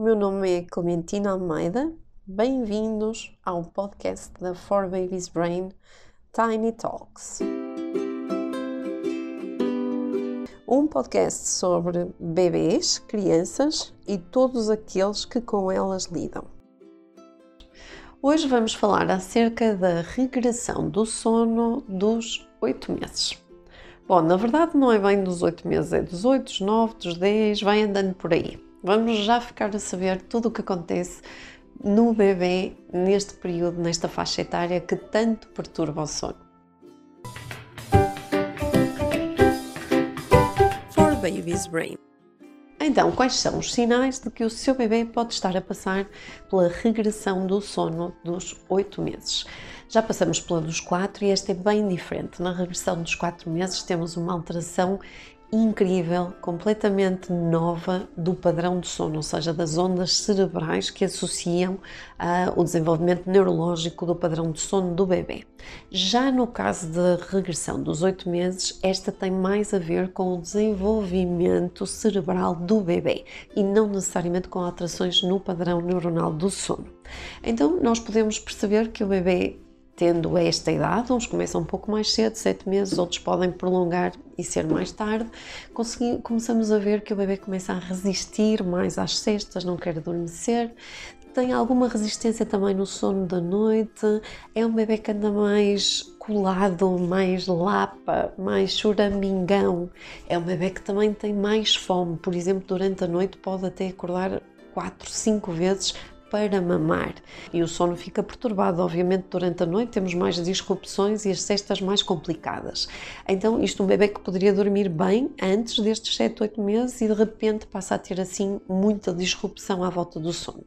o meu nome é Clementina Almeida. Bem-vindos ao podcast da For Babies Brain Tiny Talks. Um podcast sobre bebês, crianças e todos aqueles que com elas lidam. Hoje vamos falar acerca da regressão do sono dos 8 meses. Bom, na verdade não é bem dos 8 meses, é dos 8, dos 9, dos 10, vai andando por aí. Vamos já ficar a saber tudo o que acontece no bebê neste período, nesta faixa etária que tanto perturba o sono. For Baby's Brain. Então, quais são os sinais de que o seu bebê pode estar a passar pela regressão do sono dos 8 meses? Já passamos pela dos 4 e esta é bem diferente. Na regressão dos 4 meses temos uma alteração incrível, completamente nova do padrão de sono, ou seja, das ondas cerebrais que associam uh, o desenvolvimento neurológico do padrão de sono do bebê. Já no caso da regressão dos oito meses, esta tem mais a ver com o desenvolvimento cerebral do bebê e não necessariamente com alterações no padrão neuronal do sono. Então, nós podemos perceber que o bebê tendo esta idade, uns começam um pouco mais cedo, 7 meses, outros podem prolongar e ser mais tarde, começamos a ver que o bebê começa a resistir mais às cestas, não quer adormecer, tem alguma resistência também no sono da noite, é um bebê que anda mais colado, mais lapa, mais choramingão, é um bebê que também tem mais fome, por exemplo, durante a noite pode até acordar 4, 5 vezes para mamar. E o sono fica perturbado, obviamente, durante a noite temos mais disrupções e as cestas mais complicadas. Então, isto um bebê que poderia dormir bem antes destes 7, 8 meses e de repente passa a ter assim muita disrupção à volta do sono.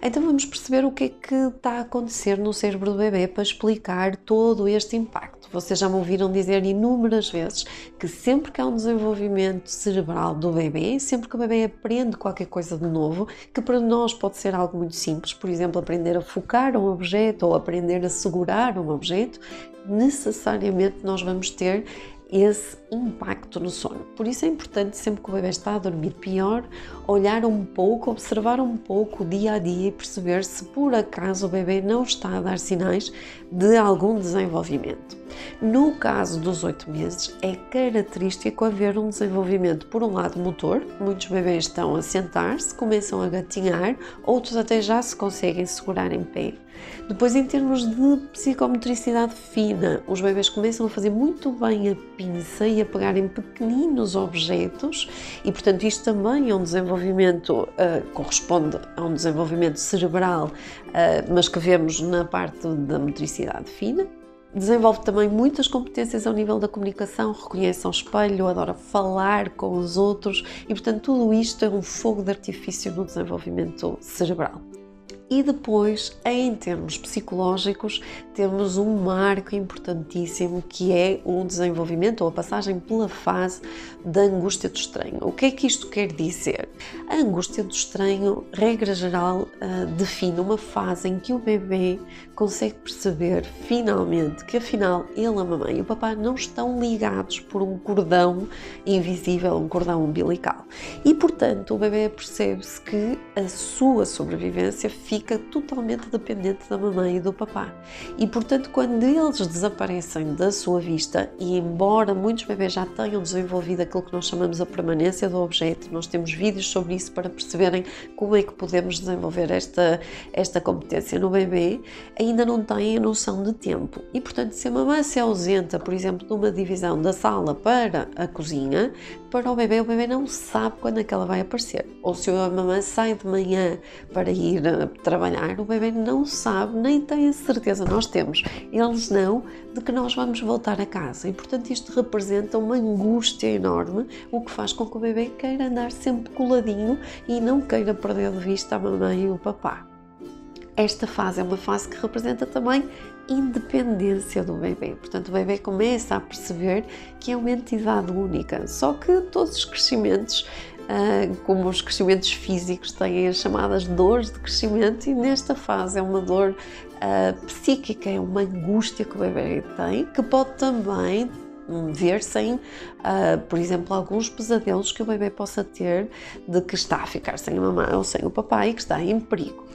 Então vamos perceber o que é que está a acontecer no cérebro do bebê para explicar todo este impacto. Vocês já me ouviram dizer inúmeras vezes que sempre que há um desenvolvimento cerebral do bebê, sempre que o bebê aprende qualquer coisa de novo, que para nós pode ser algo muito simples, por exemplo, aprender a focar um objeto ou aprender a segurar um objeto, necessariamente nós vamos ter esse impacto no sono. Por isso é importante, sempre que o bebê está a dormir pior, olhar um pouco, observar um pouco o dia a dia e perceber se por acaso o bebê não está a dar sinais de algum desenvolvimento. No caso dos oito meses, é característico haver um desenvolvimento, por um lado, motor. Muitos bebês estão a sentar-se, começam a gatinhar, outros até já se conseguem segurar em pé. Depois, em termos de psicomotricidade fina, os bebês começam a fazer muito bem a pinça e a pegar em pequeninos objetos, e portanto, isto também é um desenvolvimento, uh, corresponde a um desenvolvimento cerebral, uh, mas que vemos na parte da motricidade fina. Desenvolve também muitas competências ao nível da comunicação, reconhece ao espelho, adora falar com os outros e, portanto, tudo isto é um fogo de artifício no desenvolvimento cerebral. E depois, em termos psicológicos, temos um marco importantíssimo que é o desenvolvimento ou a passagem pela fase da angústia do estranho. O que é que isto quer dizer? A angústia do estranho, regra geral, uh, define uma fase em que o bebê consegue perceber finalmente que afinal ele, a mamãe e o papá não estão ligados por um cordão invisível, um cordão umbilical. E portanto, o bebê percebe-se que a sua sobrevivência fica totalmente dependente da mamãe e do papá. E portanto, quando eles desaparecem da sua vista, e embora muitos bebês já tenham desenvolvido aquilo que nós chamamos a permanência do objeto, nós temos vídeos sobre isso para perceberem como é que podemos desenvolver esta, esta competência no bebê, ainda não têm a noção de tempo. E portanto, se a mamãe se ausenta, por exemplo, de uma divisão da sala para a cozinha, para o bebê, o bebê não sabe quando é que ela vai aparecer. Ou se a mamãe sai de manhã para ir trabalhar, o bebê não sabe, nem tem a certeza, nós temos, eles não, de que nós vamos voltar a casa. E portanto isto representa uma angústia enorme, o que faz com que o bebê queira andar sempre coladinho e não queira perder de vista a mamãe e o papá. Esta fase é uma fase que representa também independência do bebê. Portanto, o bebê começa a perceber que é uma entidade única. Só que todos os crescimentos Uh, como os crescimentos físicos têm as chamadas dores de crescimento, e nesta fase é uma dor uh, psíquica, é uma angústia que o bebê tem, que pode também ver sem, uh, por exemplo, alguns pesadelos que o bebê possa ter de que está a ficar sem a mamãe ou sem o papai, que está em perigo.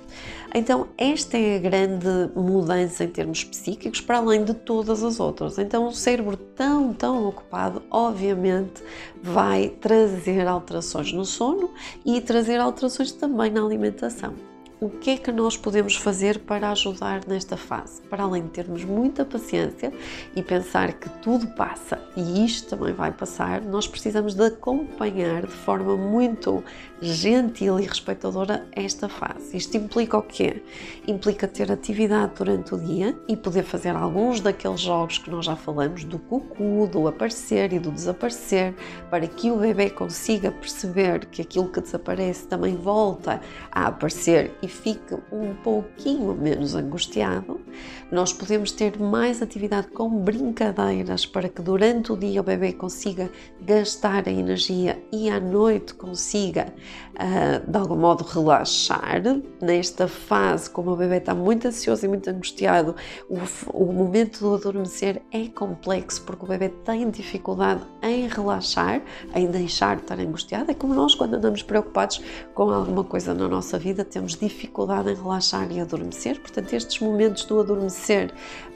Então, esta é a grande mudança em termos psíquicos, para além de todas as outras. Então, o cérebro tão, tão ocupado, obviamente, vai trazer alterações no sono e trazer alterações também na alimentação o que é que nós podemos fazer para ajudar nesta fase? Para além de termos muita paciência e pensar que tudo passa e isto também vai passar, nós precisamos de acompanhar de forma muito gentil e respeitadora esta fase. Isto implica o quê? Implica ter atividade durante o dia e poder fazer alguns daqueles jogos que nós já falamos, do cucu, do aparecer e do desaparecer, para que o bebê consiga perceber que aquilo que desaparece também volta a aparecer e fique um pouquinho menos angustiado, nós podemos ter mais atividade com brincadeiras para que durante o dia o bebê consiga gastar a energia e à noite consiga, uh, de algum modo, relaxar. Nesta fase, como o bebê está muito ansioso e muito angustiado, o, o momento do adormecer é complexo porque o bebê tem dificuldade em relaxar, em deixar de estar angustiado. É como nós, quando andamos preocupados com alguma coisa na nossa vida, temos dificuldade em relaxar e adormecer, portanto, estes momentos do adormecer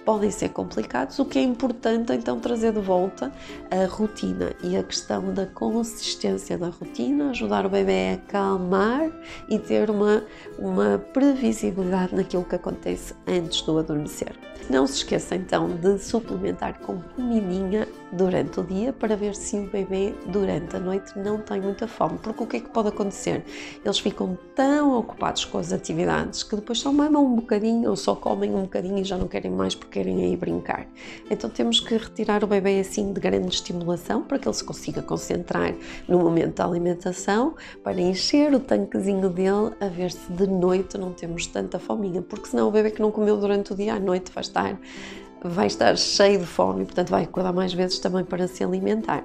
podem ser complicados, o que é importante então trazer de volta a rotina e a questão da consistência da rotina, ajudar o bebê a acalmar e ter uma, uma previsibilidade naquilo que acontece antes do adormecer. Não se esqueça então de suplementar com comidinha durante o dia para ver se o bebê durante a noite não tem muita fome, porque o que é que pode acontecer? Eles ficam tão ocupados com as atividades que depois só mamam um bocadinho ou só comem um bocadinho e já não querem mais porque querem aí brincar. Então temos que retirar o bebê assim de grande estimulação para que ele se consiga concentrar no momento da alimentação, para encher o tanquezinho dele a ver se de noite não temos tanta fominha, porque senão o bebê que não comeu durante o dia à noite vai estar vai estar cheio de fome e portanto vai acordar mais vezes também para se alimentar.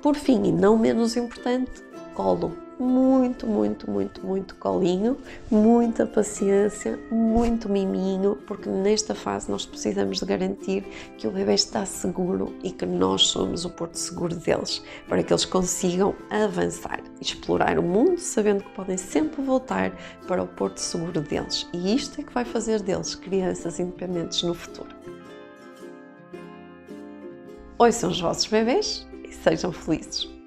Por fim, e não menos importante, colo muito, muito, muito, muito colinho, muita paciência, muito miminho, porque nesta fase nós precisamos de garantir que o bebê está seguro e que nós somos o porto seguro deles, para que eles consigam avançar, explorar o mundo, sabendo que podem sempre voltar para o porto seguro deles. E isto é que vai fazer deles crianças independentes no futuro. Ouçam os vossos bebês e sejam felizes.